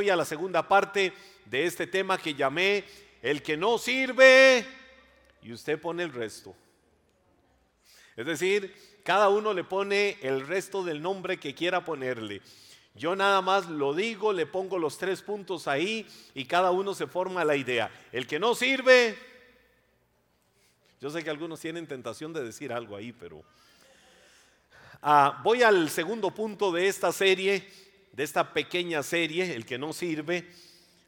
hoy a la segunda parte de este tema que llamé El que no sirve y usted pone el resto. Es decir, cada uno le pone el resto del nombre que quiera ponerle. Yo nada más lo digo, le pongo los tres puntos ahí y cada uno se forma la idea. El que no sirve, yo sé que algunos tienen tentación de decir algo ahí, pero ah, voy al segundo punto de esta serie, de esta pequeña serie, el que no sirve.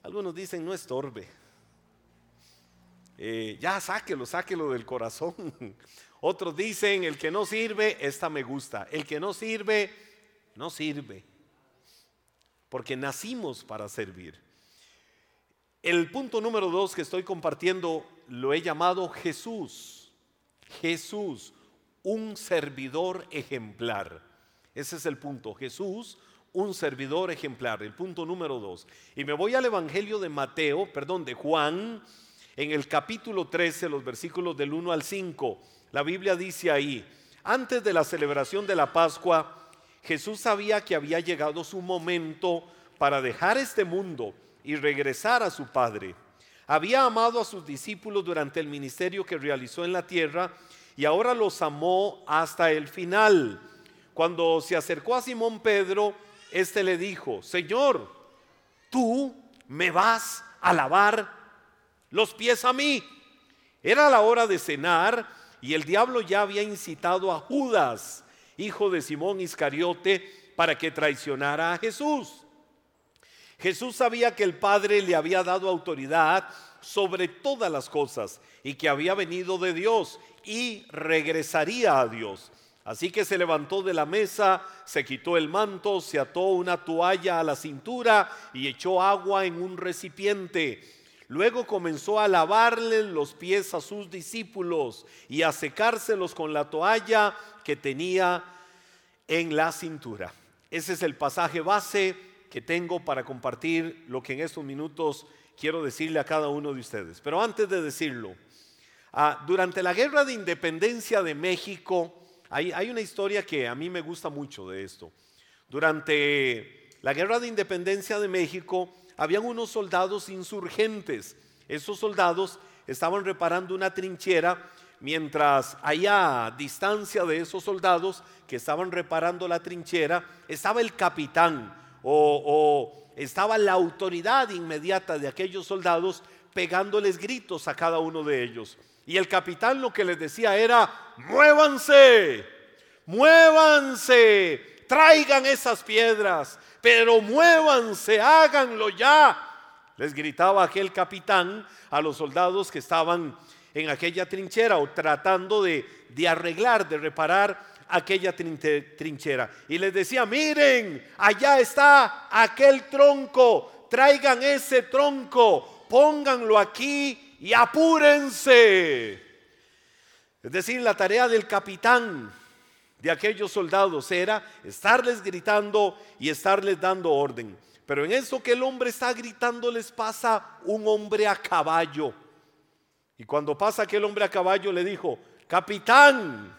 Algunos dicen no estorbe. Eh, ya sáquelo, sáquelo del corazón. Otros dicen, el que no sirve, esta me gusta. El que no sirve, no sirve. Porque nacimos para servir. El punto número dos que estoy compartiendo lo he llamado Jesús. Jesús, un servidor ejemplar. Ese es el punto. Jesús, un servidor ejemplar. El punto número dos. Y me voy al Evangelio de Mateo, perdón, de Juan, en el capítulo 13, los versículos del 1 al 5. La Biblia dice ahí, antes de la celebración de la Pascua, Jesús sabía que había llegado su momento para dejar este mundo y regresar a su Padre. Había amado a sus discípulos durante el ministerio que realizó en la tierra y ahora los amó hasta el final. Cuando se acercó a Simón Pedro, éste le dijo, Señor, tú me vas a lavar los pies a mí. Era la hora de cenar y el diablo ya había incitado a Judas, hijo de Simón Iscariote, para que traicionara a Jesús. Jesús sabía que el Padre le había dado autoridad sobre todas las cosas y que había venido de Dios y regresaría a Dios. Así que se levantó de la mesa, se quitó el manto, se ató una toalla a la cintura y echó agua en un recipiente Luego comenzó a lavarle los pies a sus discípulos y a secárselos con la toalla que tenía en la cintura. Ese es el pasaje base que tengo para compartir lo que en estos minutos quiero decirle a cada uno de ustedes. Pero antes de decirlo, ah, durante la guerra de independencia de México, hay, una historia que a mí me gusta mucho de esto. Durante la guerra de independencia de México, habían unos soldados insurgentes. Esos soldados estaban reparando una trinchera mientras allá a distancia de esos soldados que estaban reparando la trinchera estaba el capitán o estaba la autoridad inmediata de aquellos soldados pegándoles gritos a cada uno de ellos. Y el capitán lo que les decía era, muévanse, muévanse, traigan esas piedras, pero muévanse, háganlo ya. Les gritaba aquel capitán a los soldados que estaban en aquella trinchera o tratando de, arreglar, de reparar aquella trinchera. Y les decía, miren, allá está aquel tronco, traigan ese tronco, pónganlo aquí y apúrense. Es decir, la tarea del capitán de aquellos soldados era estarles gritando y estarles dando orden. Pero en eso que el hombre está gritando les pasa un hombre a caballo. Y cuando pasa aquel hombre a caballo le dijo, capitán,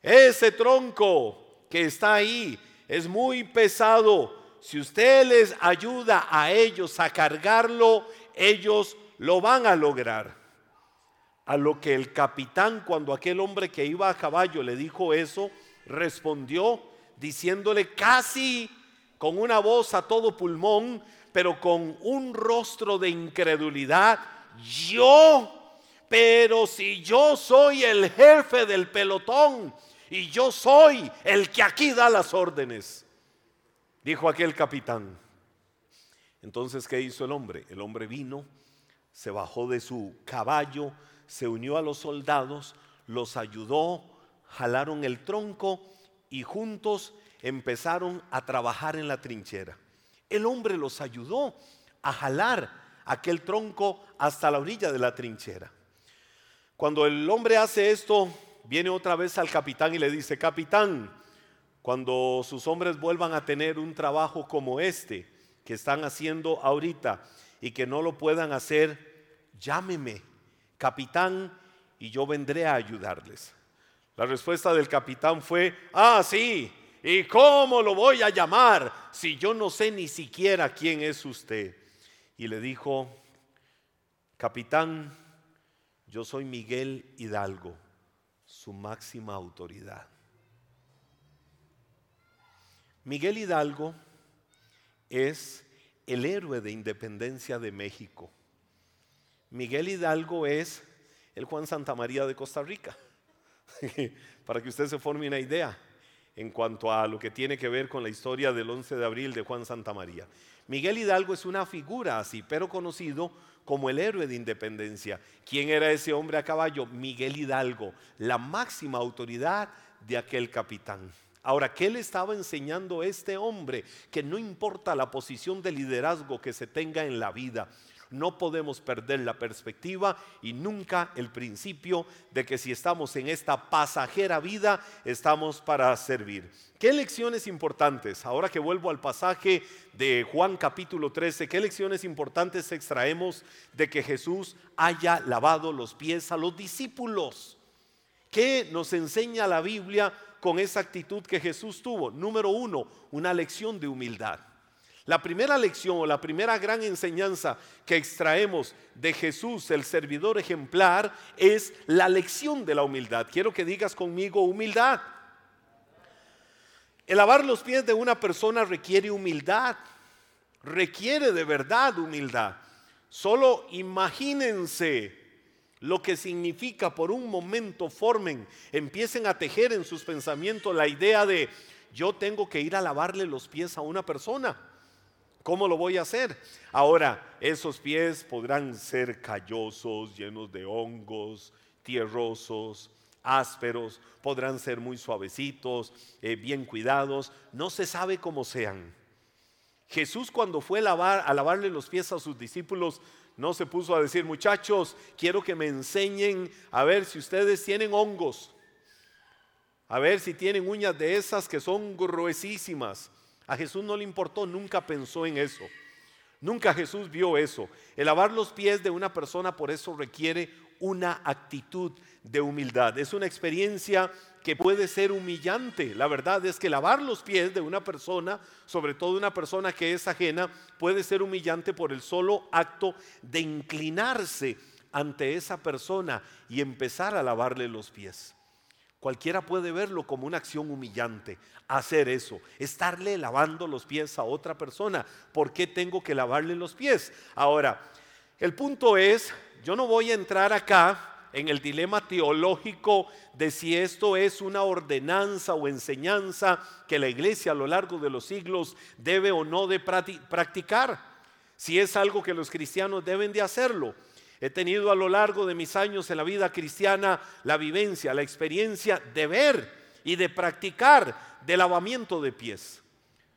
ese tronco que está ahí es muy pesado. Si usted les ayuda a ellos a cargarlo, ellos lo van a lograr. A lo que el capitán, cuando aquel hombre que iba a caballo le dijo eso, respondió diciéndole casi con una voz a todo pulmón, pero con un rostro de incredulidad, yo, pero si yo soy el jefe del pelotón y yo soy el que aquí da las órdenes, dijo aquel capitán. Entonces, ¿qué hizo el hombre? El hombre vino, se bajó de su caballo, se unió a los soldados, los ayudó, jalaron el tronco y juntos empezaron a trabajar en la trinchera. El hombre los ayudó a jalar aquel tronco hasta la orilla de la trinchera. Cuando el hombre hace esto, viene otra vez al capitán y le dice, capitán, cuando sus hombres vuelvan a tener un trabajo como este que están haciendo ahorita y que no lo puedan hacer, llámeme capitán, y yo vendré a ayudarles. La respuesta del capitán fue, ah, sí, ¿Y cómo lo voy a llamar si yo no sé ni siquiera quién es usted? Y le dijo, capitán, yo soy Miguel Hidalgo, su máxima autoridad. Miguel Hidalgo es el héroe de independencia de México. Miguel Hidalgo es el Juan Santa María de Costa Rica, para que usted se forme una idea en cuanto a lo que tiene que ver con la historia del 11 de abril de Juan Santa María. Miguel Hidalgo es una figura así, pero conocido como el héroe de independencia. ¿Quién era ese hombre a caballo? Miguel Hidalgo, la máxima autoridad de aquel capitán. Ahora, ¿qué le estaba enseñando este hombre? Que no importa la posición de liderazgo que se tenga en la vida, no podemos perder la perspectiva y nunca el principio de que si estamos en esta pasajera vida, estamos para servir. ¿Qué lecciones importantes? Ahora que vuelvo al pasaje de Juan capítulo 13, ¿qué lecciones importantes extraemos de que Jesús haya lavado los pies a los discípulos? ¿Qué nos enseña la Biblia con esa actitud que Jesús tuvo? Número uno, una lección de humildad. La primera lección o la primera gran enseñanza que extraemos de Jesús, el servidor ejemplar, es la lección de la humildad. Quiero que digas conmigo humildad. El lavar los pies de una persona requiere humildad, requiere de verdad humildad. Solo imagínense lo que significa por un momento formen, empiecen a tejer en sus pensamientos la idea de yo tengo que ir a lavarle los pies a una persona. ¿Cómo lo voy a hacer? Ahora, esos pies podrán ser callosos, llenos de hongos, tierrosos, ásperos, podrán ser muy suavecitos, eh, bien cuidados, no se sabe cómo sean. Jesús cuando fue a, lavar, a lavarle los pies a sus discípulos, no se puso a decir, muchachos, quiero que me enseñen a ver si ustedes tienen hongos, a ver si tienen uñas de esas que son gruesísimas, a Jesús no le importó, nunca pensó en eso. Nunca Jesús vio eso. El lavar los pies de una persona por eso requiere una actitud de humildad. Es una experiencia que puede ser humillante. La verdad es que lavar los pies de una persona, sobre todo una persona que es ajena, puede ser humillante por el solo acto de inclinarse ante esa persona y empezar a lavarle los pies. Cualquiera puede verlo como una acción humillante, hacer eso, estarle lavando los pies a otra persona. ¿Por qué tengo que lavarle los pies? Ahora, el punto es, yo no voy a entrar acá en el dilema teológico de si esto es una ordenanza o enseñanza que la iglesia a lo largo de los siglos debe o no de practicar, si es algo que los cristianos deben de hacerlo. He tenido a lo largo de mis años en la vida cristiana la vivencia, la experiencia de ver y de practicar del lavamiento de pies.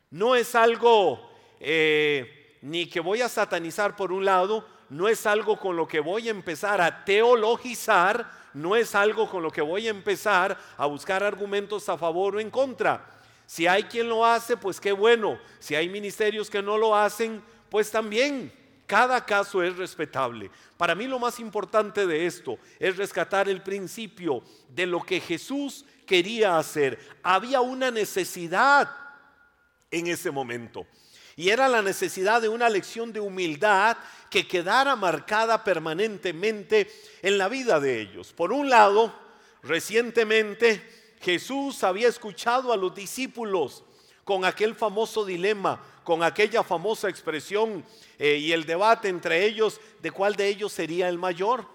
No es algo eh, ni que voy a satanizar por un lado, no es algo con lo que voy a empezar a teologizar, no es algo con lo que voy a empezar a buscar argumentos a favor o en contra. Si hay quien lo hace, pues qué bueno. Si hay ministerios que no lo hacen, pues también. Cada caso es respetable. Para mí lo más importante de esto es rescatar el principio de lo que Jesús quería hacer. Había una necesidad en ese momento. Y era la necesidad de una lección de humildad que quedara marcada permanentemente en la vida de ellos. Por un lado, recientemente Jesús había escuchado a los discípulos con aquel famoso dilema, con aquella famosa expresión eh, y el debate entre ellos de cuál de ellos sería el mayor,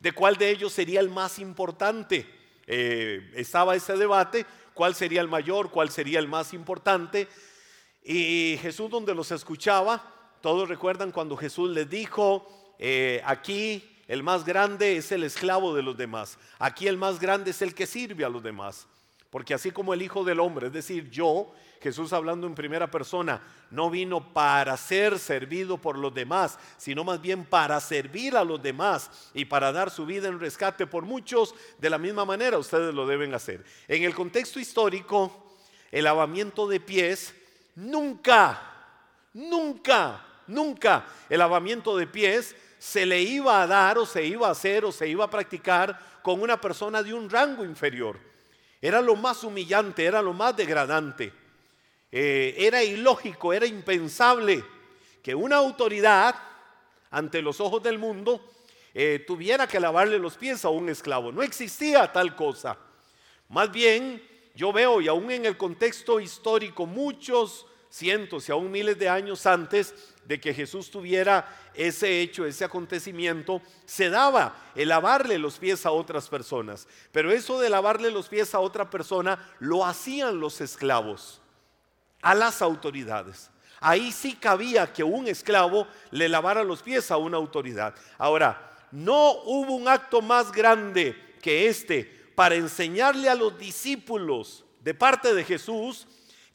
de cuál de ellos sería el más importante. Eh, estaba ese debate, cuál sería el mayor, cuál sería el más importante. Y Jesús donde los escuchaba, todos recuerdan cuando Jesús les dijo, eh, aquí el más grande es el esclavo de los demás, aquí el más grande es el que sirve a los demás. Porque así como el Hijo del Hombre, es decir, yo, Jesús hablando en primera persona, no vino para ser servido por los demás, sino más bien para servir a los demás y para dar su vida en rescate por muchos, de la misma manera ustedes lo deben hacer. En el contexto histórico, el lavamiento de pies nunca, nunca, nunca el lavamiento de pies se le iba a dar o se iba a hacer o se iba a practicar con una persona de un rango inferior. Era lo más humillante, era lo más degradante. Eh, era ilógico, era impensable que una autoridad ante los ojos del mundo eh, tuviera que lavarle los pies a un esclavo. No existía tal cosa. Más bien, yo veo, y aún en el contexto histórico, muchos cientos y aún miles de años antes de que Jesús tuviera ese hecho, ese acontecimiento, se daba el lavarle los pies a otras personas. Pero eso de lavarle los pies a otra persona lo hacían los esclavos a las autoridades. Ahí sí cabía que un esclavo le lavara los pies a una autoridad. Ahora, no hubo un acto más grande que este para enseñarle a los discípulos de parte de Jesús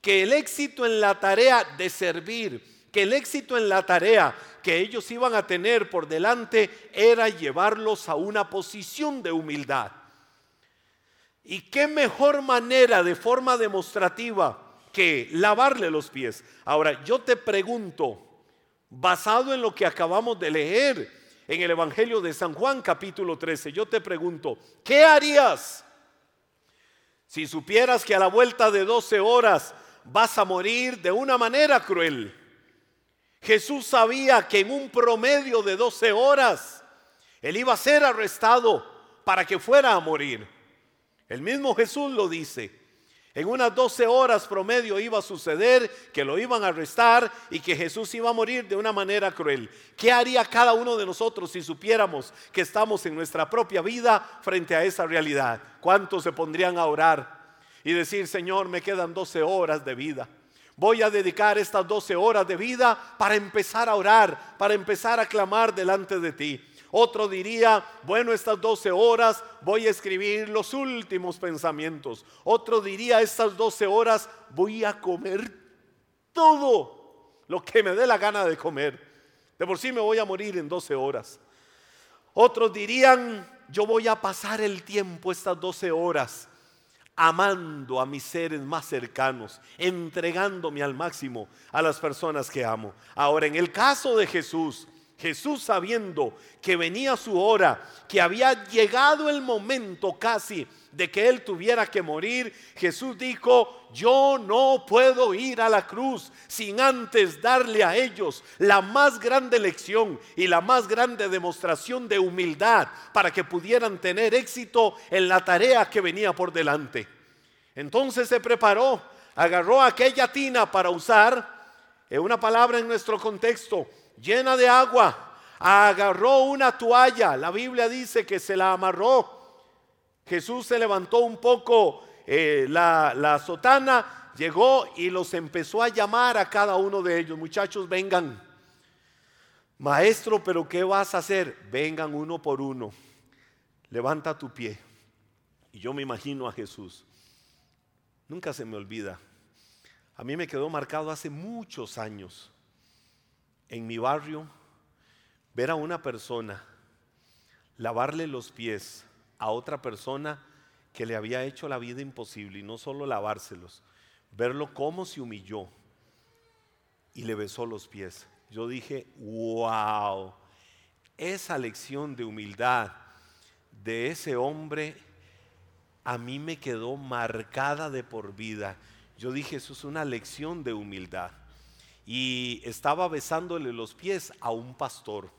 que el éxito en la tarea de servir, que el éxito en la tarea que ellos iban a tener por delante era llevarlos a una posición de humildad. Y qué mejor manera de forma demostrativa que lavarle los pies. Ahora, yo te pregunto, basado en lo que acabamos de leer en el Evangelio de San Juan capítulo 13, yo te pregunto, ¿qué harías si supieras que a la vuelta de 12 horas vas a morir de una manera cruel? Jesús sabía que en un promedio de 12 horas él iba a ser arrestado para que fuera a morir. El mismo Jesús lo dice. En unas 12 horas promedio iba a suceder que lo iban a arrestar y que Jesús iba a morir de una manera cruel. ¿Qué haría cada uno de nosotros si supiéramos que estamos en nuestra propia vida frente a esa realidad? ¿Cuántos se pondrían a orar y decir, Señor, me quedan 12 horas de vida? Voy a dedicar estas 12 horas de vida para empezar a orar, para empezar a clamar delante de ti. Otro diría, bueno, estas 12 horas voy a escribir los últimos pensamientos. Otro diría, estas 12 horas voy a comer todo lo que me dé la gana de comer. De por sí me voy a morir en 12 horas. Otros dirían, yo voy a pasar el tiempo, estas 12 horas, amando a mis seres más cercanos, entregándome al máximo a las personas que amo. Ahora, en el caso de Jesús, Jesús sabiendo que venía su hora, que había llegado el momento casi de que él tuviera que morir, Jesús dijo, yo no puedo ir a la cruz sin antes darle a ellos la más grande lección y la más grande demostración de humildad para que pudieran tener éxito en la tarea que venía por delante. Entonces se preparó, agarró aquella tina para usar, en una palabra en nuestro contexto, llena de agua, agarró una toalla, la Biblia dice que se la amarró. Jesús se levantó un poco eh, la, la sotana, llegó y los empezó a llamar a cada uno de ellos. Muchachos, vengan. Maestro, pero ¿qué vas a hacer? Vengan uno por uno. Levanta tu pie. Y yo me imagino a Jesús. Nunca se me olvida. A mí me quedó marcado hace muchos años en mi barrio ver a una persona lavarle los pies a otra persona que le había hecho la vida imposible y no solo lavárselos, verlo cómo se humilló y le besó los pies. Yo dije, wow, esa lección de humildad de ese hombre a mí me quedó marcada de por vida. Yo dije, eso es una lección de humildad y estaba besándole los pies a un pastor,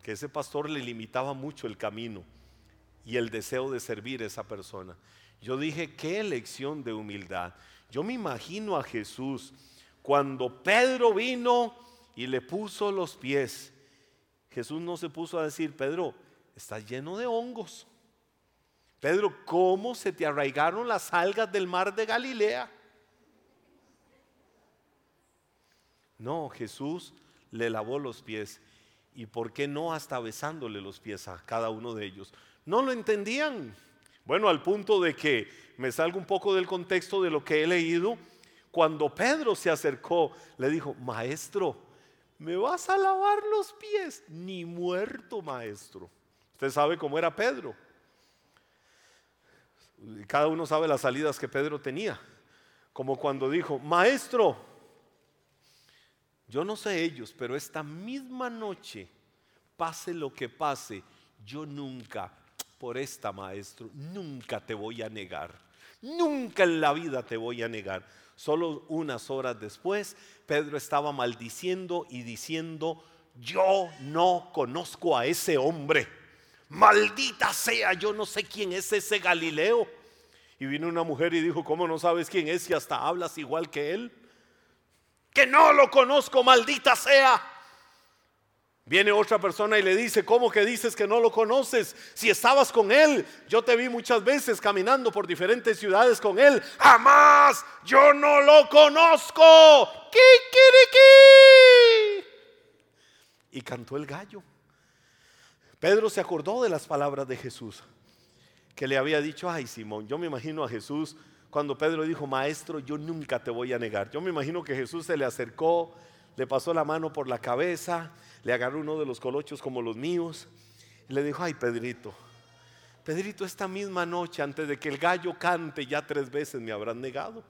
que ese pastor le limitaba mucho el camino y el deseo de servir a esa persona. Yo dije, qué elección de humildad. Yo me imagino a Jesús cuando Pedro vino y le puso los pies. Jesús no se puso a decir, Pedro, estás lleno de hongos. Pedro, ¿cómo se te arraigaron las algas del mar de Galilea? No, Jesús le lavó los pies. ¿Y por qué no hasta besándole los pies a cada uno de ellos? No lo entendían. Bueno, al punto de que me salgo un poco del contexto de lo que he leído. Cuando Pedro se acercó, le dijo, maestro, ¿me vas a lavar los pies? Ni muerto, maestro. Usted sabe cómo era Pedro. Cada uno sabe las salidas que Pedro tenía. Como cuando dijo, maestro, yo no sé ellos, pero esta misma noche, pase lo que pase, yo nunca por esta, maestro, nunca te voy a negar. Nunca en la vida te voy a negar. Solo unas horas después, Pedro estaba maldiciendo y diciendo, yo no conozco a ese hombre. Maldita sea, yo no sé quién es ese Galileo. Y vino una mujer y dijo, ¿cómo no sabes quién es si hasta hablas igual que él? Que no lo conozco, maldita sea. Viene otra persona y le dice, ¿cómo que dices que no lo conoces? Si estabas con él, yo te vi muchas veces caminando por diferentes ciudades con él. Jamás, yo no lo conozco. ¡Kikiriki! Y cantó el gallo. Pedro se acordó de las palabras de Jesús, que le había dicho, ay Simón, yo me imagino a Jesús cuando Pedro dijo, maestro, yo nunca te voy a negar. Yo me imagino que Jesús se le acercó, le pasó la mano por la cabeza le agarró uno de los colochos como los míos y le dijo, ay Pedrito, Pedrito, esta misma noche, antes de que el gallo cante, ya tres veces me habrán negado.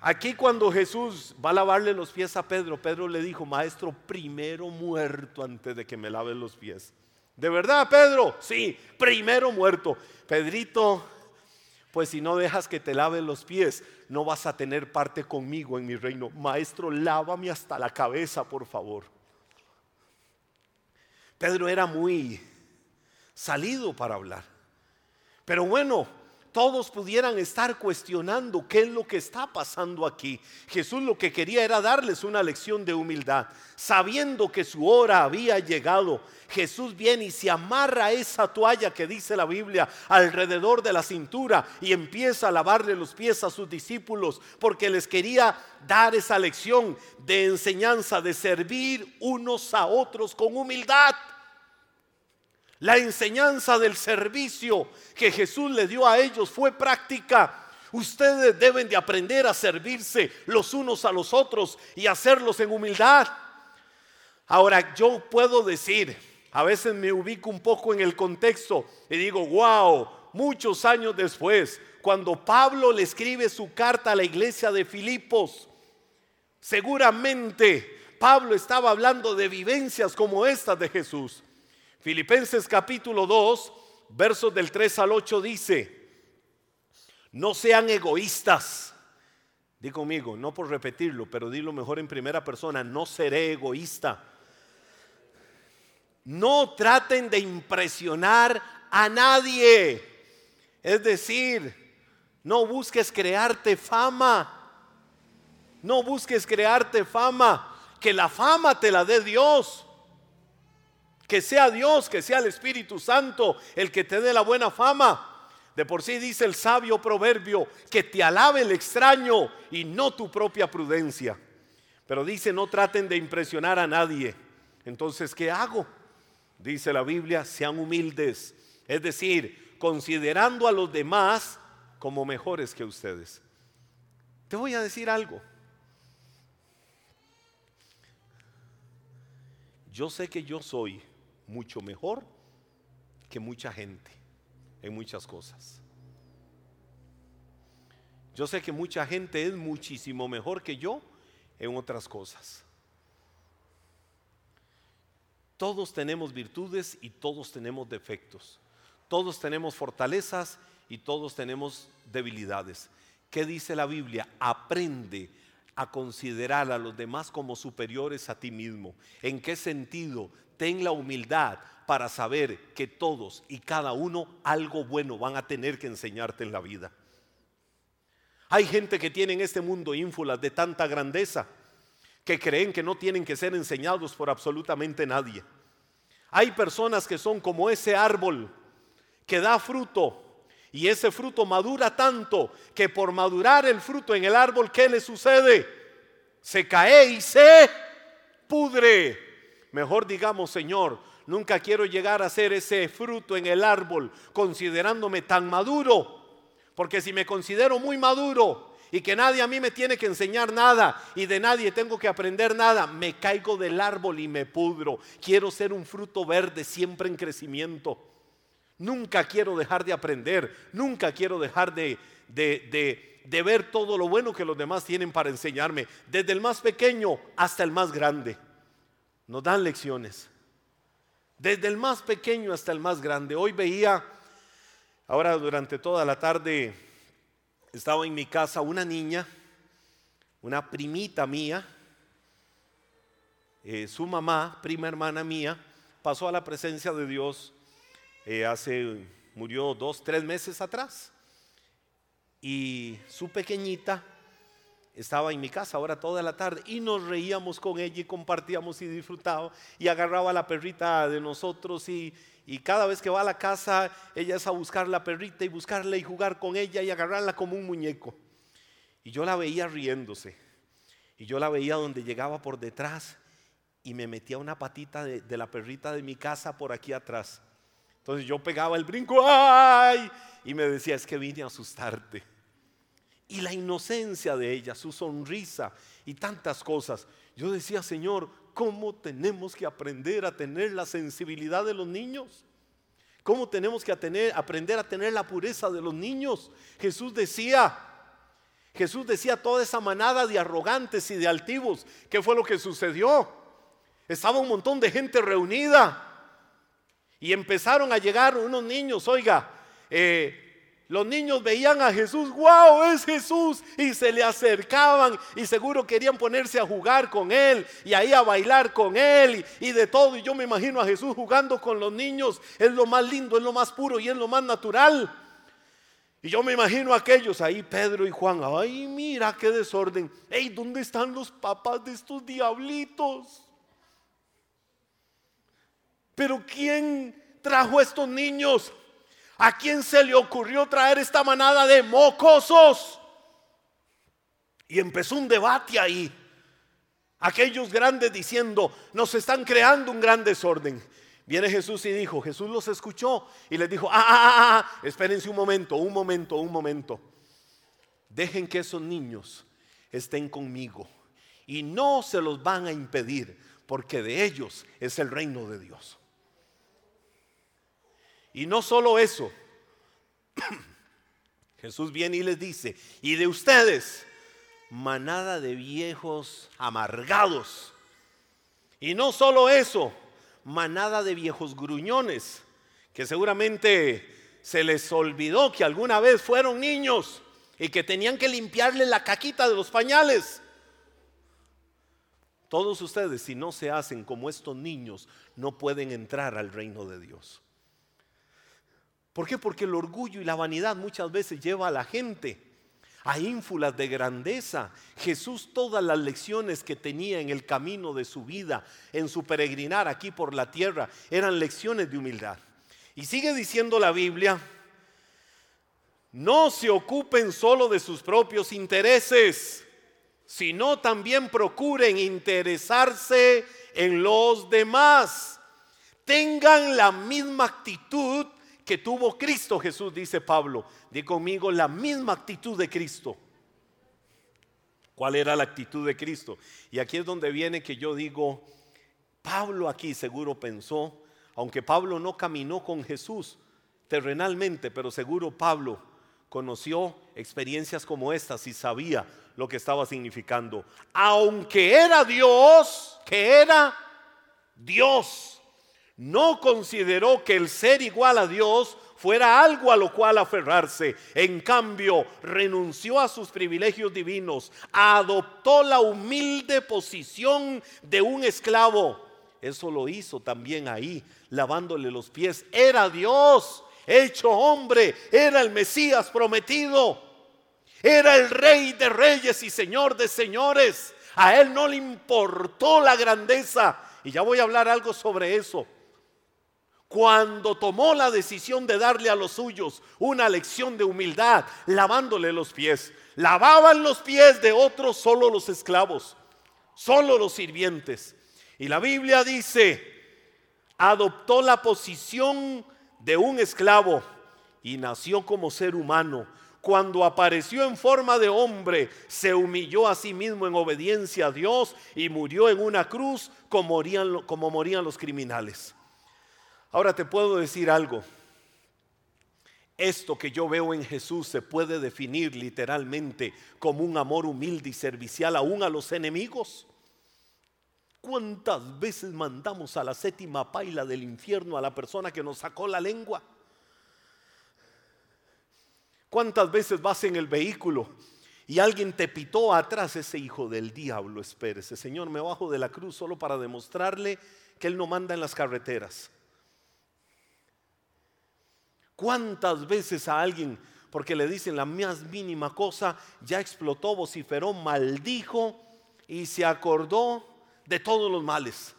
Aquí cuando Jesús va a lavarle los pies a Pedro, Pedro le dijo, maestro, primero muerto antes de que me lave los pies. ¿De verdad, Pedro? Sí, primero muerto. Pedrito, pues si no dejas que te lave los pies, no vas a tener parte conmigo en mi reino. Maestro, lávame hasta la cabeza, por favor. Pedro era muy salido para hablar. Pero bueno, todos pudieran estar cuestionando qué es lo que está pasando aquí. Jesús lo que quería era darles una lección de humildad. Sabiendo que su hora había llegado, Jesús viene y se amarra esa toalla que dice la Biblia alrededor de la cintura y empieza a lavarle los pies a sus discípulos porque les quería dar esa lección de enseñanza, de servir unos a otros con humildad. La enseñanza del servicio que Jesús le dio a ellos fue práctica. Ustedes deben de aprender a servirse los unos a los otros y hacerlos en humildad. Ahora, yo puedo decir, a veces me ubico un poco en el contexto y digo, wow, muchos años después, cuando Pablo le escribe su carta a la iglesia de Filipos, seguramente Pablo estaba hablando de vivencias como estas de Jesús. Filipenses capítulo 2, versos del 3 al 8 dice, no sean egoístas. Di conmigo, no por repetirlo, pero dilo mejor en primera persona, no seré egoísta. No traten de impresionar a nadie. Es decir, no busques crearte fama. No busques crearte fama. Que la fama te la dé Dios. Que sea Dios, que sea el Espíritu Santo el que te dé la buena fama. De por sí dice el sabio proverbio, que te alabe el extraño y no tu propia prudencia. Pero dice, no traten de impresionar a nadie. Entonces, ¿qué hago? Dice la Biblia, sean humildes. Es decir, considerando a los demás como mejores que ustedes. Te voy a decir algo. Yo sé que yo soy mucho mejor que mucha gente en muchas cosas. Yo sé que mucha gente es muchísimo mejor que yo en otras cosas. Todos tenemos virtudes y todos tenemos defectos. Todos tenemos fortalezas y todos tenemos debilidades. ¿Qué dice la Biblia? Aprende a considerar a los demás como superiores a ti mismo. ¿En qué sentido? Ten la humildad para saber que todos y cada uno algo bueno van a tener que enseñarte en la vida. Hay gente que tiene en este mundo ínfulas de tanta grandeza que creen que no tienen que ser enseñados por absolutamente nadie. Hay personas que son como ese árbol que da fruto y ese fruto madura tanto que por madurar el fruto en el árbol, ¿qué le sucede? Se cae y se pudre. Mejor digamos, Señor, nunca quiero llegar a ser ese fruto en el árbol considerándome tan maduro. Porque si me considero muy maduro y que nadie a mí me tiene que enseñar nada y de nadie tengo que aprender nada, me caigo del árbol y me pudro. Quiero ser un fruto verde siempre en crecimiento. Nunca quiero dejar de aprender, nunca quiero dejar de, de, de ver todo lo bueno que los demás tienen para enseñarme, desde el más pequeño hasta el más grande nos dan lecciones. desde el más pequeño hasta el más grande. Hoy veía, ahora durante toda la tarde, estaba en mi casa una niña, una primita mía, eh, su mamá, prima hermana mía, pasó a la presencia de Dios eh, hace, murió dos, tres meses atrás. Y su pequeñita estaba en mi casa ahora toda la tarde y nos reíamos con ella y compartíamos y disfrutábamos y agarraba la perrita de nosotros y, y cada vez que va a la casa ella es a buscar la perrita y buscarla y jugar con ella y agarrarla como un muñeco. Y yo la veía riéndose y yo la veía donde llegaba por detrás y me metía una patita de, la perrita de mi casa por aquí atrás. Entonces yo pegaba el brinco, ¡ay! Y me decía, es que vine a asustarte. Y la inocencia de ella, su sonrisa y tantas cosas. Yo decía, Señor, ¿cómo tenemos que aprender a tener la sensibilidad de los niños? ¿Cómo tenemos que aprender a tener la pureza de los niños? Jesús decía, Jesús decía toda esa manada de arrogantes y de altivos. ¿Qué fue lo que sucedió? Estaba un montón de gente reunida. Y empezaron a llegar unos niños, oiga, eh, los niños veían a Jesús, wow, es Jesús, y se le acercaban y seguro querían ponerse a jugar con él y ahí a bailar con él y, de todo. Y yo me imagino a Jesús jugando con los niños, es lo más lindo, es lo más puro y es lo más natural. Y yo me imagino a aquellos ahí, Pedro y Juan, ay, mira qué desorden. Ey, ¿dónde están los papás de estos diablitos? Pero ¿quién trajo a estos niños? ¿A quién se le ocurrió traer esta manada de mocosos? Y empezó un debate ahí. Aquellos grandes diciendo, nos están creando un gran desorden. Viene Jesús y dijo, Jesús los escuchó y les dijo, ah, ah, ah, ah, espérense un momento, un momento, un momento. Dejen que esos niños estén conmigo y no se los van a impedir porque de ellos es el reino de Dios. Y no solo eso, Jesús viene y les dice, y de ustedes, manada de viejos amargados. Y no solo eso, manada de viejos gruñones, que seguramente se les olvidó que alguna vez fueron niños y que tenían que limpiarle la caquita de los pañales. Todos ustedes, si no se hacen como estos niños, no pueden entrar al reino de Dios. ¿Por qué? Porque el orgullo y la vanidad muchas veces lleva a la gente a ínfulas de grandeza. Jesús todas las lecciones que tenía en el camino de su vida, en su peregrinar aquí por la tierra, eran lecciones de humildad. Y sigue diciendo la Biblia, no se ocupen solo de sus propios intereses, sino también procuren interesarse en los demás. Tengan la misma actitud que tuvo Cristo Jesús, dice Pablo. Di conmigo la misma actitud de Cristo. ¿Cuál era la actitud de Cristo? Y aquí es donde viene que yo digo, Pablo aquí seguro pensó, aunque Pablo no caminó con Jesús terrenalmente, pero seguro Pablo conoció experiencias como estas y sabía lo que estaba significando. Aunque era Dios, que era Dios no consideró que el ser igual a Dios fuera algo a lo cual aferrarse. En cambio, renunció a sus privilegios divinos, adoptó la humilde posición de un esclavo. Eso lo hizo también ahí, lavándole los pies. Era Dios, hecho hombre, era el Mesías prometido, era el rey de reyes y señor de señores. A él no le importó la grandeza. Y ya voy a hablar algo sobre eso cuando tomó la decisión de darle a los suyos una lección de humildad, lavándole los pies. Lavaban los pies de otros solo los esclavos, solo los sirvientes. Y la Biblia dice, adoptó la posición de un esclavo y nació como ser humano. Cuando apareció en forma de hombre, se humilló a sí mismo en obediencia a Dios y murió en una cruz como morían, como morían los criminales. Ahora te puedo decir algo. Esto que yo veo en Jesús se puede definir literalmente como un amor humilde y servicial aún a los enemigos. ¿Cuántas veces mandamos a la séptima paila del infierno a la persona que nos sacó la lengua? ¿Cuántas veces vas en el vehículo y alguien te pitó atrás? Ese hijo del diablo, espérese, Señor, me bajo de la cruz solo para demostrarle que Él no manda en las carreteras. ¿Cuántas veces a alguien, porque le dicen la más mínima cosa, ya explotó, vociferó, maldijo y se acordó de todos los males.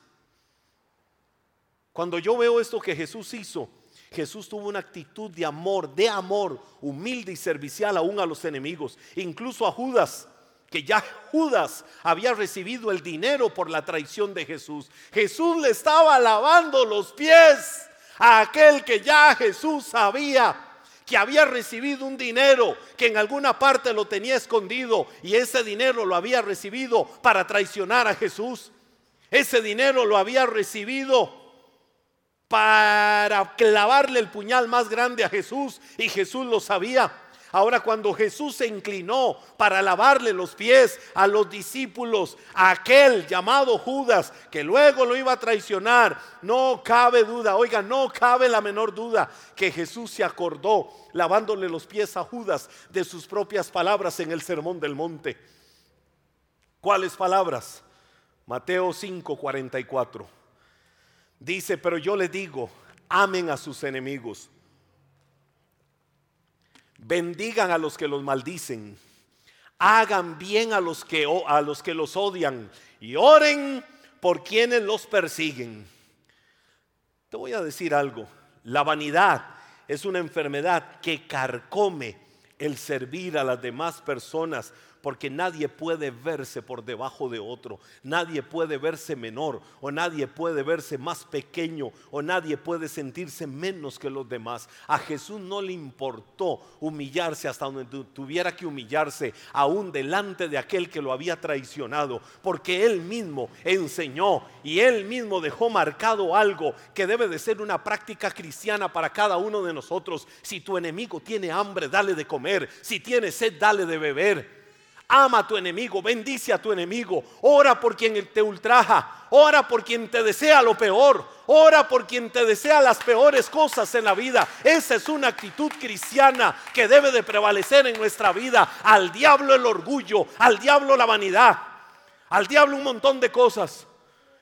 Cuando yo veo esto que Jesús hizo, Jesús tuvo una actitud de amor, de amor, humilde y servicial aún a los enemigos, incluso a Judas, que ya Judas había recibido el dinero por la traición de Jesús. Jesús le estaba lavando los pies a aquel que ya Jesús sabía que había recibido un dinero que en alguna parte lo tenía escondido y ese dinero lo había recibido para traicionar a Jesús. Ese dinero lo había recibido para clavarle el puñal más grande a Jesús y Jesús lo sabía. Ahora cuando Jesús se inclinó para lavarle los pies a los discípulos, a aquel llamado Judas, que luego lo iba a traicionar, no cabe duda, oiga, no cabe la menor duda que Jesús se acordó lavándole los pies a Judas de sus propias palabras en el Sermón del Monte. ¿Cuáles palabras? Mateo 5:44. Dice, pero yo le digo, amen a sus enemigos. Bendigan a los que los maldicen. Hagan bien a los que a los que los odian y oren por quienes los persiguen. Te voy a decir algo. La vanidad es una enfermedad que carcome el servir a las demás personas porque nadie puede verse por debajo de otro, nadie puede verse menor o nadie puede verse más pequeño o nadie puede sentirse menos que los demás. A Jesús no le importó humillarse hasta donde tuviera que humillarse, aún delante de aquel que lo había traicionado, porque él mismo enseñó y él mismo dejó marcado algo que debe de ser una práctica cristiana para cada uno de nosotros. Si tu enemigo tiene hambre, dale de comer, si tiene sed, dale de beber. Ama a tu enemigo, bendice a tu enemigo, ora por quien te ultraja, ora por quien te desea lo peor, ora por quien te desea las peores cosas en la vida. Esa es una actitud cristiana que debe de prevalecer en nuestra vida. Al diablo el orgullo, al diablo la vanidad, al diablo un montón de cosas.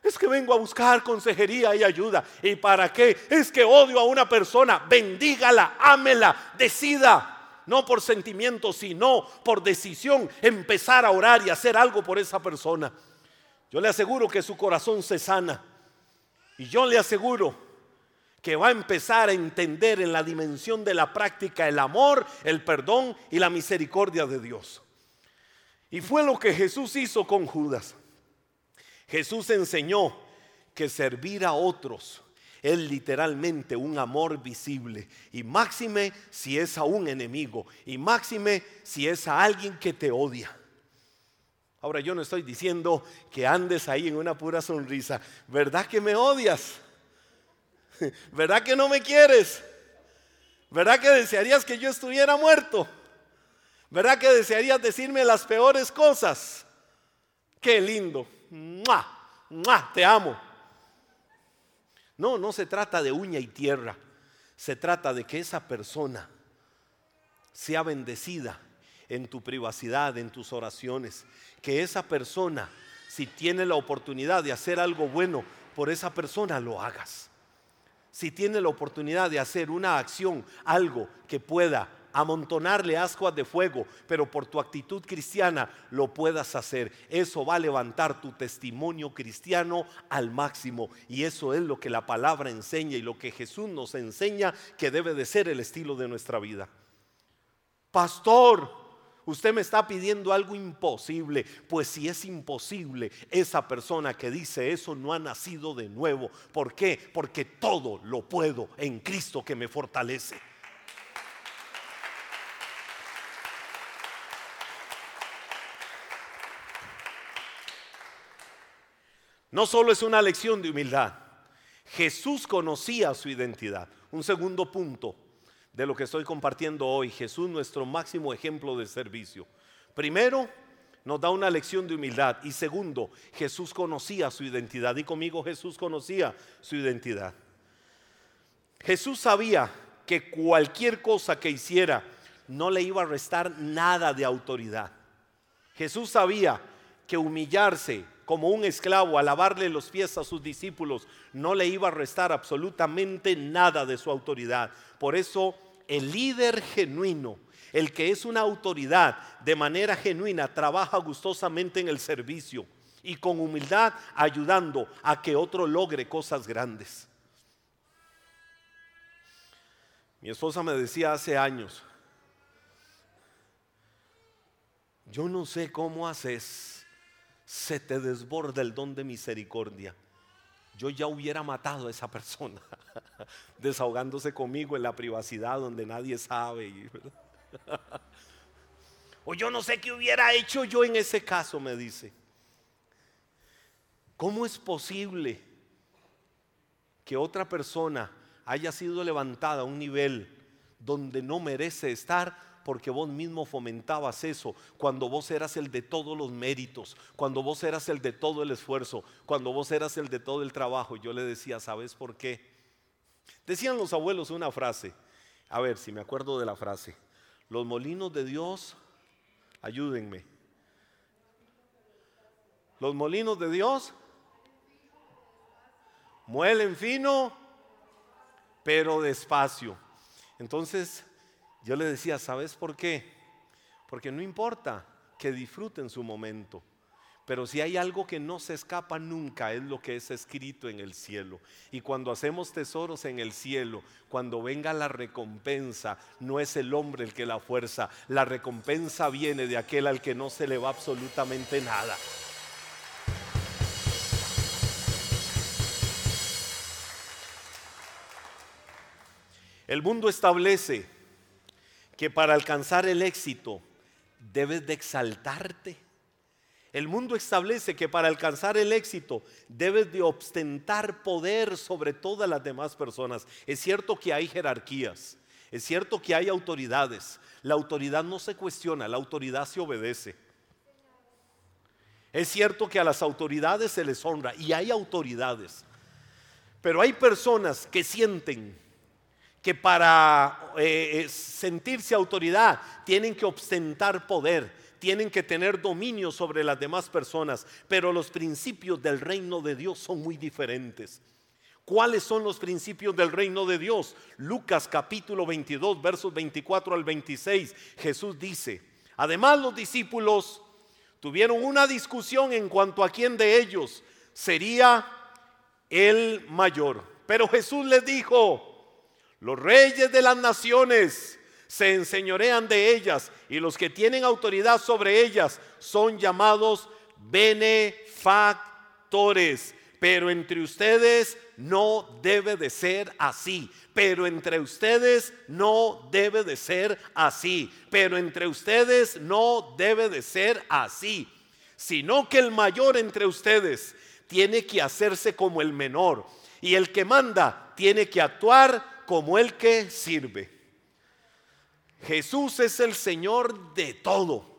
Es que vengo a buscar consejería y ayuda. ¿Y para qué? Es que odio a una persona. Bendígala, ámela, decida no por sentimiento, sino por decisión, empezar a orar y hacer algo por esa persona. Yo le aseguro que su corazón se sana. Y yo le aseguro que va a empezar a entender en la dimensión de la práctica el amor, el perdón y la misericordia de Dios. Y fue lo que Jesús hizo con Judas. Jesús enseñó que servir a otros es literalmente un amor visible. Y máxime si es a un enemigo. Y máxime si es a alguien que te odia. Ahora yo no estoy diciendo que andes ahí en una pura sonrisa. ¿Verdad que me odias? ¿Verdad que no me quieres? ¿Verdad que desearías que yo estuviera muerto? ¿Verdad que desearías decirme las peores cosas? Qué lindo. Te amo. No, no se trata de uña y tierra. Se trata de que esa persona sea bendecida en tu privacidad, en tus oraciones. Que esa persona, si tiene la oportunidad de hacer algo bueno por esa persona, lo hagas. Si tiene la oportunidad de hacer una acción, algo que pueda amontonarle ascuas de fuego, pero por tu actitud cristiana lo puedas hacer. Eso va a levantar tu testimonio cristiano al máximo. Y eso es lo que la palabra enseña y lo que Jesús nos enseña que debe de ser el estilo de nuestra vida. Pastor, usted me está pidiendo algo imposible. Pues si es imposible, esa persona que dice eso no ha nacido de nuevo. ¿Por qué? Porque todo lo puedo en Cristo que me fortalece. No solo es una lección de humildad, Jesús conocía su identidad. Un segundo punto de lo que estoy compartiendo hoy, Jesús nuestro máximo ejemplo de servicio. Primero, nos da una lección de humildad. Y segundo, Jesús conocía su identidad. Y conmigo Jesús conocía su identidad. Jesús sabía que cualquier cosa que hiciera no le iba a restar nada de autoridad. Jesús sabía que humillarse como un esclavo a lavarle los pies a sus discípulos no le iba a restar absolutamente nada de su autoridad. Por eso el líder genuino, el que es una autoridad de manera genuina, trabaja gustosamente en el servicio y con humildad ayudando a que otro logre cosas grandes. Mi esposa me decía hace años, yo no sé cómo haces, se te desborda el don de misericordia. Yo ya hubiera matado a esa persona, desahogándose conmigo en la privacidad donde nadie sabe. o yo no sé qué hubiera hecho yo en ese caso, me dice. ¿Cómo es posible que otra persona haya sido levantada a un nivel donde no merece estar porque vos mismo fomentabas eso, cuando vos eras el de todos los méritos, cuando vos eras el de todo el esfuerzo, cuando vos eras el de todo el trabajo. Yo le decía, ¿sabes por qué? Decían los abuelos una frase, a ver si me acuerdo de la frase, los molinos de Dios, ayúdenme. Los molinos de Dios muelen fino pero despacio. Entonces yo le decía, ¿sabes por qué? Porque no importa que disfruten su momento, pero si hay algo que no se escapa nunca es lo que es escrito en el cielo. Y cuando hacemos tesoros en el cielo, cuando venga la recompensa, no es el hombre el que la fuerza, la recompensa viene de aquel al que no se le va absolutamente nada. El mundo establece que para alcanzar el éxito debes de exaltarte. El mundo establece que para alcanzar el éxito debes de ostentar poder sobre todas las demás personas. Es cierto que hay jerarquías, es cierto que hay autoridades. La autoridad no se cuestiona, la autoridad se obedece. Es cierto que a las autoridades se les honra y hay autoridades. Pero hay personas que sienten que para eh, eh, sentirse autoridad tienen que ostentar poder, tienen que tener dominio sobre las demás personas, pero los principios del reino de Dios son muy diferentes. ¿Cuáles son los principios del reino de Dios? Lucas capítulo 22, versos 24 al 26, Jesús dice, además los discípulos tuvieron una discusión en cuanto a quién de ellos sería el mayor. Pero Jesús les dijo, los reyes de las naciones se enseñorean de ellas y los que tienen autoridad sobre ellas son llamados benefactores. Pero entre ustedes no debe de ser así. Pero entre ustedes no debe de ser así. Pero entre ustedes no debe de ser así. Sino que el mayor entre ustedes tiene que hacerse como el menor. Y el que manda tiene que actuar como el que sirve. Jesús es el Señor de todo,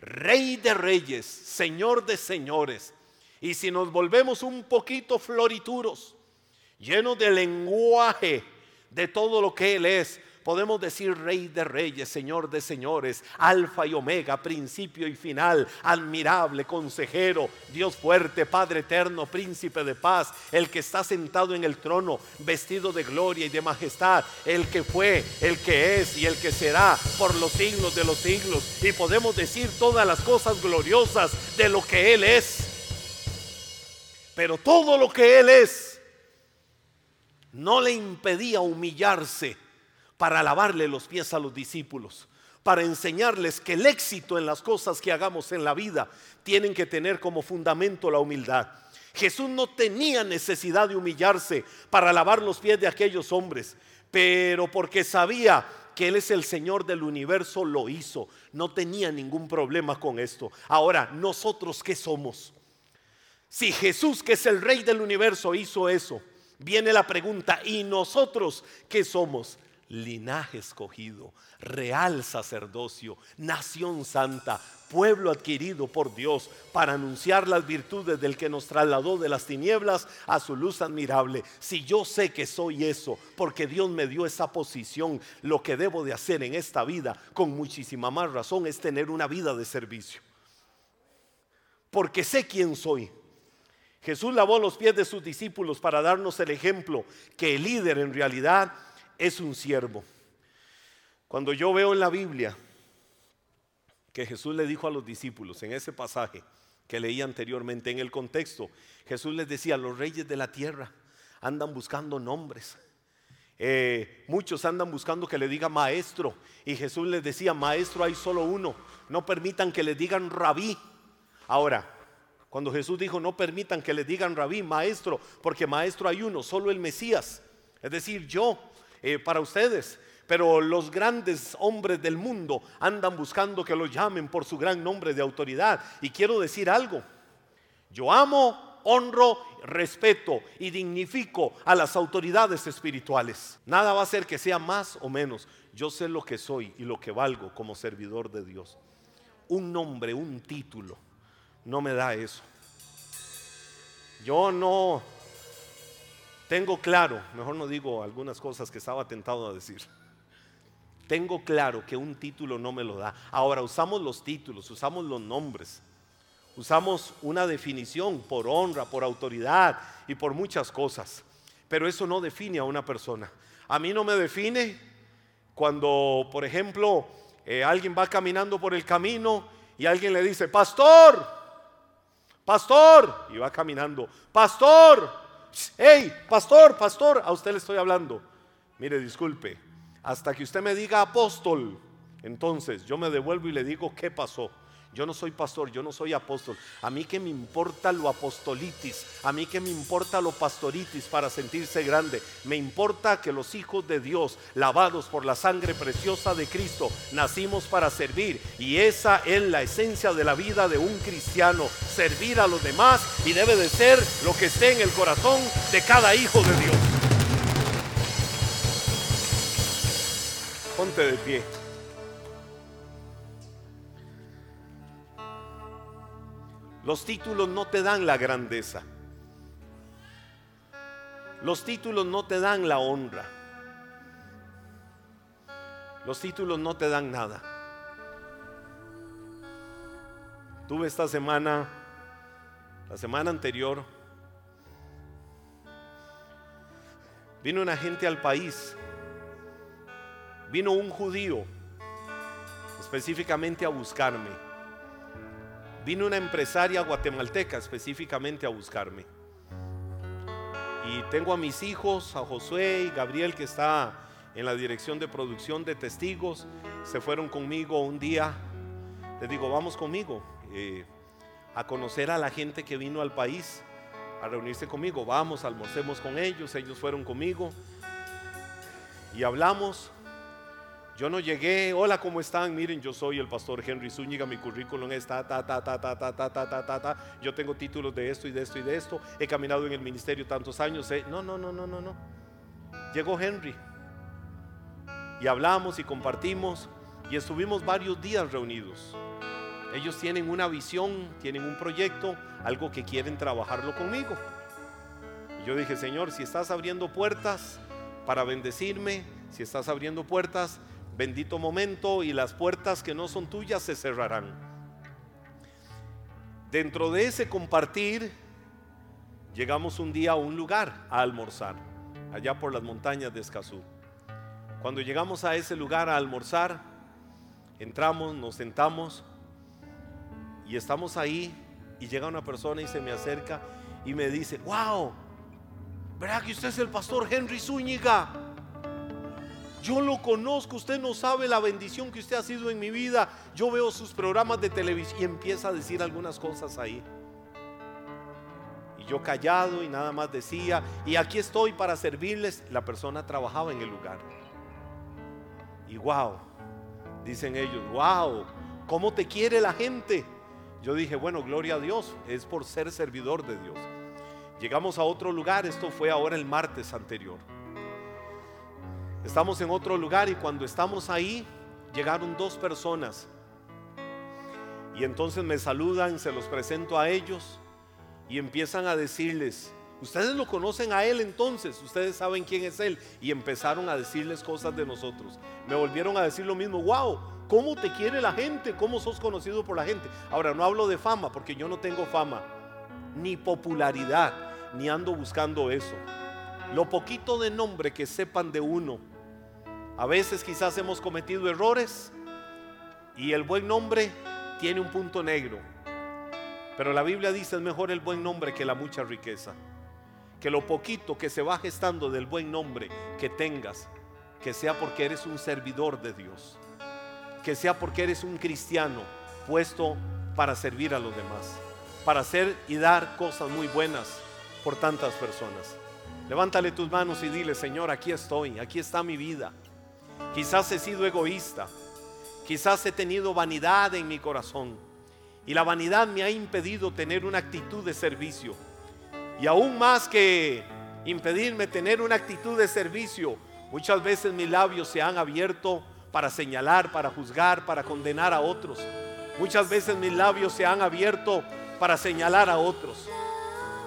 Rey de reyes, Señor de señores. Y si nos volvemos un poquito florituros, llenos de lenguaje de todo lo que Él es, Podemos decir Rey de Reyes, Señor de Señores, Alfa y Omega, principio y final, admirable, consejero, Dios fuerte, Padre eterno, príncipe de paz, el que está sentado en el trono, vestido de gloria y de majestad, el que fue, el que es y el que será por los siglos de los siglos. Y podemos decir todas las cosas gloriosas de lo que Él es. Pero todo lo que Él es no le impedía humillarse para lavarle los pies a los discípulos, para enseñarles que el éxito en las cosas que hagamos en la vida tienen que tener como fundamento la humildad. Jesús no tenía necesidad de humillarse para lavar los pies de aquellos hombres, pero porque sabía que Él es el Señor del universo, lo hizo. No tenía ningún problema con esto. Ahora, nosotros qué somos? Si Jesús, que es el Rey del universo, hizo eso, viene la pregunta, ¿y nosotros qué somos? Linaje escogido, real sacerdocio, nación santa, pueblo adquirido por Dios para anunciar las virtudes del que nos trasladó de las tinieblas a su luz admirable. Si yo sé que soy eso, porque Dios me dio esa posición, lo que debo de hacer en esta vida, con muchísima más razón, es tener una vida de servicio. Porque sé quién soy. Jesús lavó los pies de sus discípulos para darnos el ejemplo que el líder en realidad es un siervo. Cuando yo veo en la Biblia que Jesús le dijo a los discípulos en ese pasaje que leí anteriormente en el contexto, Jesús les decía, los reyes de la tierra andan buscando nombres. Eh, muchos andan buscando que le diga maestro y Jesús les decía, maestro hay solo uno, no permitan que le digan rabí. Ahora, cuando Jesús dijo, no permitan que le digan rabí, maestro, porque maestro hay uno, solo el Mesías, es decir, yo, eh, para ustedes. Pero los grandes hombres del mundo andan buscando que los llamen por su gran nombre de autoridad. Y quiero decir algo, yo amo, honro, respeto y dignifico a las autoridades espirituales. Nada va a ser que sea más o menos. Yo sé lo que soy y lo que valgo como servidor de Dios. Un nombre, un título, no me da eso. Yo no tengo claro, mejor no digo algunas cosas que estaba tentado a decir. Tengo claro que un título no me lo da. Ahora usamos los títulos, usamos los nombres, usamos una definición por honra, por autoridad y por muchas cosas. Pero eso no define a una persona. A mí no me define cuando, por ejemplo, eh, alguien va caminando por el camino y alguien le dice, pastor, pastor, y va caminando, pastor, hey, pastor, pastor, a usted le estoy hablando. Mire, disculpe, hasta que usted me diga apóstol, entonces yo me devuelvo y le digo qué pasó. Yo no soy pastor, yo no soy apóstol. A mí que me importa lo apostolitis, a mí que me importa lo pastoritis para sentirse grande. Me importa que los hijos de Dios, lavados por la sangre preciosa de Cristo, nacimos para servir. Y esa es la esencia de la vida de un cristiano, servir a los demás y debe de ser lo que esté en el corazón de cada hijo de Dios. Ponte de pie. Los títulos no te dan la grandeza. Los títulos no te dan la honra. Los títulos no te dan nada. Tuve esta semana, la semana anterior, vino una gente al país. Vino un judío específicamente a buscarme vino una empresaria guatemalteca específicamente a buscarme. Y tengo a mis hijos, a Josué y Gabriel, que está en la dirección de producción de testigos. Se fueron conmigo un día. Les digo, vamos conmigo eh, a conocer a la gente que vino al país, a reunirse conmigo. Vamos, almorcemos con ellos. Ellos fueron conmigo y hablamos. Yo no llegué, hola, ¿cómo están? Miren, yo soy el pastor Henry Zúñiga, mi currículum es ta, ta, ta, ta, ta, ta, ta, ta, ta, ta, ta. Yo tengo títulos de esto y de esto y de esto. He caminado en el ministerio tantos años. No, no, no, no, no, no. Llegó Henry. Y hablamos y compartimos y estuvimos varios días reunidos. Ellos tienen una visión, tienen un proyecto, algo que quieren trabajarlo conmigo. Y yo dije, Señor, si estás abriendo puertas para bendecirme, si estás abriendo puertas bendito momento y las puertas que no son tuyas se cerrarán. Dentro de ese compartir, llegamos un día a un lugar a almorzar, allá por las montañas de Escazú. Cuando llegamos a ese lugar a almorzar, entramos, nos sentamos y estamos ahí y llega una persona y se me acerca y me dice, wow, ¿verdad que usted es el pastor Henry Zúñiga? Yo lo conozco, usted no sabe la bendición que usted ha sido en mi vida. Yo veo sus programas de televisión y empieza a decir algunas cosas ahí. Y yo callado y nada más decía, y aquí estoy para servirles. La persona trabajaba en el lugar. Y wow, dicen ellos, wow, ¿cómo te quiere la gente? Yo dije, bueno, gloria a Dios, es por ser servidor de Dios. Llegamos a otro lugar, esto fue ahora el martes anterior. Estamos en otro lugar y cuando estamos ahí, llegaron dos personas. Y entonces me saludan, se los presento a ellos y empiezan a decirles, ustedes lo conocen a él entonces, ustedes saben quién es él. Y empezaron a decirles cosas de nosotros. Me volvieron a decir lo mismo, wow, ¿cómo te quiere la gente? ¿Cómo sos conocido por la gente? Ahora, no hablo de fama porque yo no tengo fama, ni popularidad, ni ando buscando eso. Lo poquito de nombre que sepan de uno. A veces quizás hemos cometido errores y el buen nombre tiene un punto negro. Pero la Biblia dice es mejor el buen nombre que la mucha riqueza. Que lo poquito que se va gestando del buen nombre que tengas, que sea porque eres un servidor de Dios. Que sea porque eres un cristiano puesto para servir a los demás. Para hacer y dar cosas muy buenas por tantas personas. Levántale tus manos y dile, Señor, aquí estoy, aquí está mi vida. Quizás he sido egoísta, quizás he tenido vanidad en mi corazón y la vanidad me ha impedido tener una actitud de servicio. Y aún más que impedirme tener una actitud de servicio, muchas veces mis labios se han abierto para señalar, para juzgar, para condenar a otros. Muchas veces mis labios se han abierto para señalar a otros.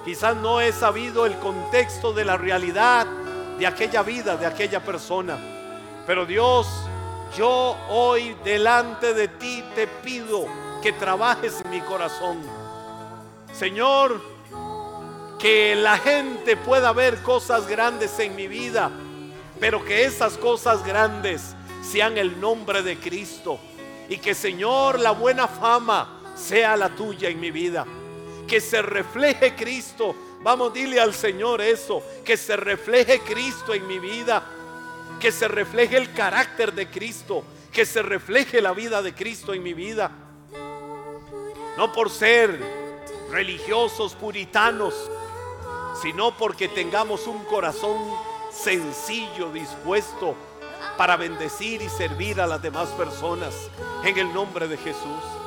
Quizás no he sabido el contexto de la realidad de aquella vida, de aquella persona. Pero Dios, yo hoy delante de ti te pido que trabajes en mi corazón. Señor, que la gente pueda ver cosas grandes en mi vida, pero que esas cosas grandes sean el nombre de Cristo. Y que Señor, la buena fama sea la tuya en mi vida que se refleje Cristo. Vamos, dile al Señor eso, que se refleje Cristo en mi vida, que se refleje el carácter de Cristo, que se refleje la vida de Cristo en mi vida. No por ser religiosos puritanos, sino porque tengamos un corazón sencillo, dispuesto para bendecir y servir a las demás personas en el nombre de Jesús.